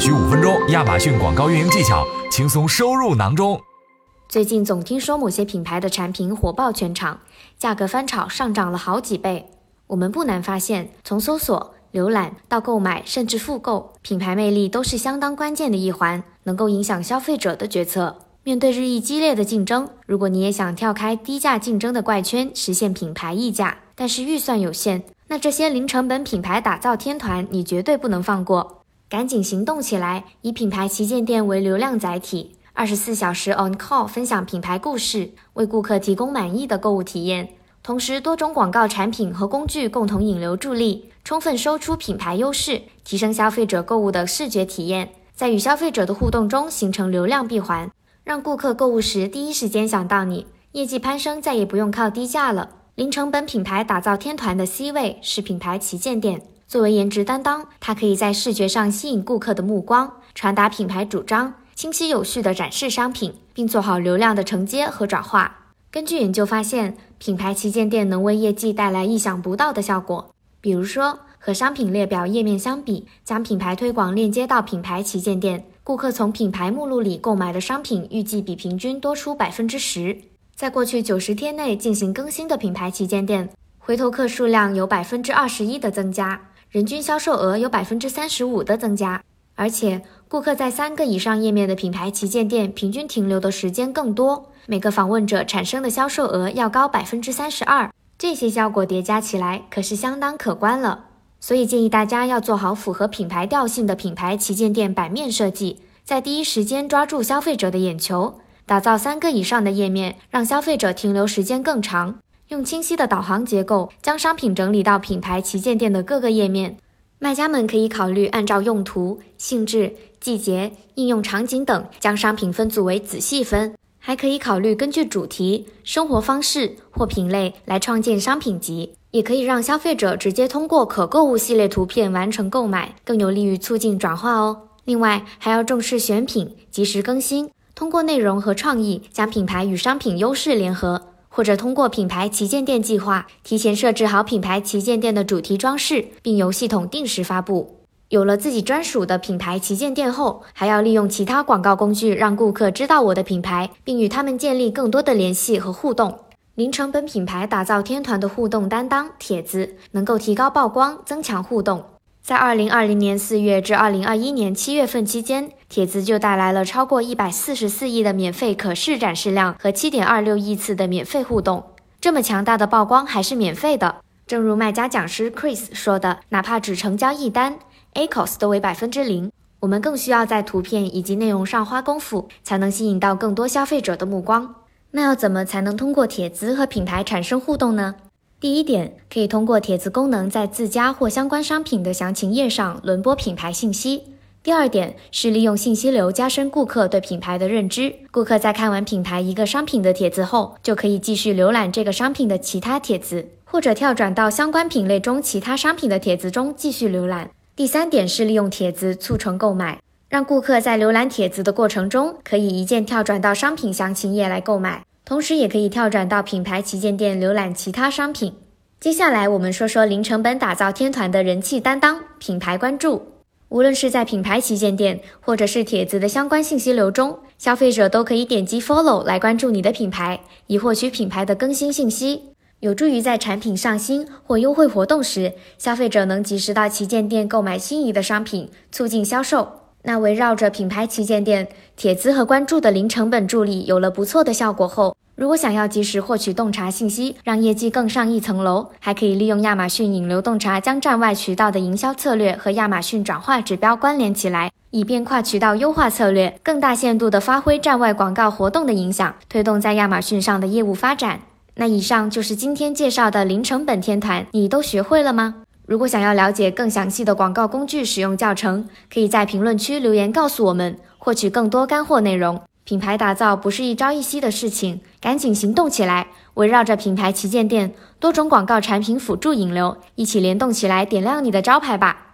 需五分钟，亚马逊广告运营技巧轻松收入囊中。最近总听说某些品牌的产品火爆全场，价格翻炒上涨了好几倍。我们不难发现，从搜索、浏览到购买，甚至复购，品牌魅力都是相当关键的一环，能够影响消费者的决策。面对日益激烈的竞争，如果你也想跳开低价竞争的怪圈，实现品牌溢价，但是预算有限，那这些零成本品牌打造天团，你绝对不能放过。赶紧行动起来！以品牌旗舰店为流量载体，二十四小时 on call 分享品牌故事，为顾客提供满意的购物体验。同时，多种广告产品和工具共同引流助力，充分收出品牌优势，提升消费者购物的视觉体验。在与消费者的互动中形成流量闭环，让顾客购物时第一时间想到你，业绩攀升再也不用靠低价了。零成本品牌打造天团的 C 位是品牌旗舰店。作为颜值担当，它可以在视觉上吸引顾客的目光，传达品牌主张，清晰有序地展示商品，并做好流量的承接和转化。根据研究发现，品牌旗舰店能为业绩带来意想不到的效果。比如说，和商品列表页面相比，将品牌推广链接到品牌旗舰店，顾客从品牌目录里购买的商品预计比平均多出百分之十。在过去九十天内进行更新的品牌旗舰店，回头客数量有百分之二十一的增加。人均销售额有百分之三十五的增加，而且顾客在三个以上页面的品牌旗舰店平均停留的时间更多，每个访问者产生的销售额要高百分之三十二。这些效果叠加起来可是相当可观了。所以建议大家要做好符合品牌调性的品牌旗舰店版面设计，在第一时间抓住消费者的眼球，打造三个以上的页面，让消费者停留时间更长。用清晰的导航结构将商品整理到品牌旗舰店的各个页面，卖家们可以考虑按照用途、性质、季节、应用场景等将商品分组为子细分，还可以考虑根据主题、生活方式或品类来创建商品集，也可以让消费者直接通过可购物系列图片完成购买，更有利于促进转化哦。另外，还要重视选品，及时更新，通过内容和创意将品牌与商品优势联合。或者通过品牌旗舰店计划，提前设置好品牌旗舰店的主题装饰，并由系统定时发布。有了自己专属的品牌旗舰店后，还要利用其他广告工具，让顾客知道我的品牌，并与他们建立更多的联系和互动。零成本品牌打造天团的互动担当帖子，能够提高曝光，增强互动。在二零二零年四月至二零二一年七月份期间，帖子就带来了超过一百四十四亿的免费可视展示量和七点二六亿次的免费互动。这么强大的曝光还是免费的。正如卖家讲师 Chris 说的，哪怕只成交一单，ACOS 都为百分之零。我们更需要在图片以及内容上花功夫，才能吸引到更多消费者的目光。那要怎么才能通过帖子和品牌产生互动呢？第一点，可以通过帖子功能在自家或相关商品的详情页上轮播品牌信息。第二点是利用信息流加深顾客对品牌的认知。顾客在看完品牌一个商品的帖子后，就可以继续浏览这个商品的其他帖子，或者跳转到相关品类中其他商品的帖子中继续浏览。第三点是利用帖子促成购买，让顾客在浏览帖子的过程中，可以一键跳转到商品详情页来购买。同时，也可以跳转到品牌旗舰店浏览其他商品。接下来，我们说说零成本打造天团的人气担当——品牌关注。无论是在品牌旗舰店，或者是帖子的相关信息流中，消费者都可以点击 Follow 来关注你的品牌，以获取品牌的更新信息，有助于在产品上新或优惠活动时，消费者能及时到旗舰店购买心仪的商品，促进销售。那围绕着品牌旗舰店帖子和关注的零成本助力有了不错的效果后，如果想要及时获取洞察信息，让业绩更上一层楼，还可以利用亚马逊引流洞察，将站外渠道的营销策略和亚马逊转化指标关联起来，以便跨渠道优化策略，更大限度地发挥站外广告活动的影响，推动在亚马逊上的业务发展。那以上就是今天介绍的零成本天团，你都学会了吗？如果想要了解更详细的广告工具使用教程，可以在评论区留言告诉我们，获取更多干货内容。品牌打造不是一朝一夕的事情，赶紧行动起来！围绕着品牌旗舰店，多种广告产品辅助引流，一起联动起来，点亮你的招牌吧！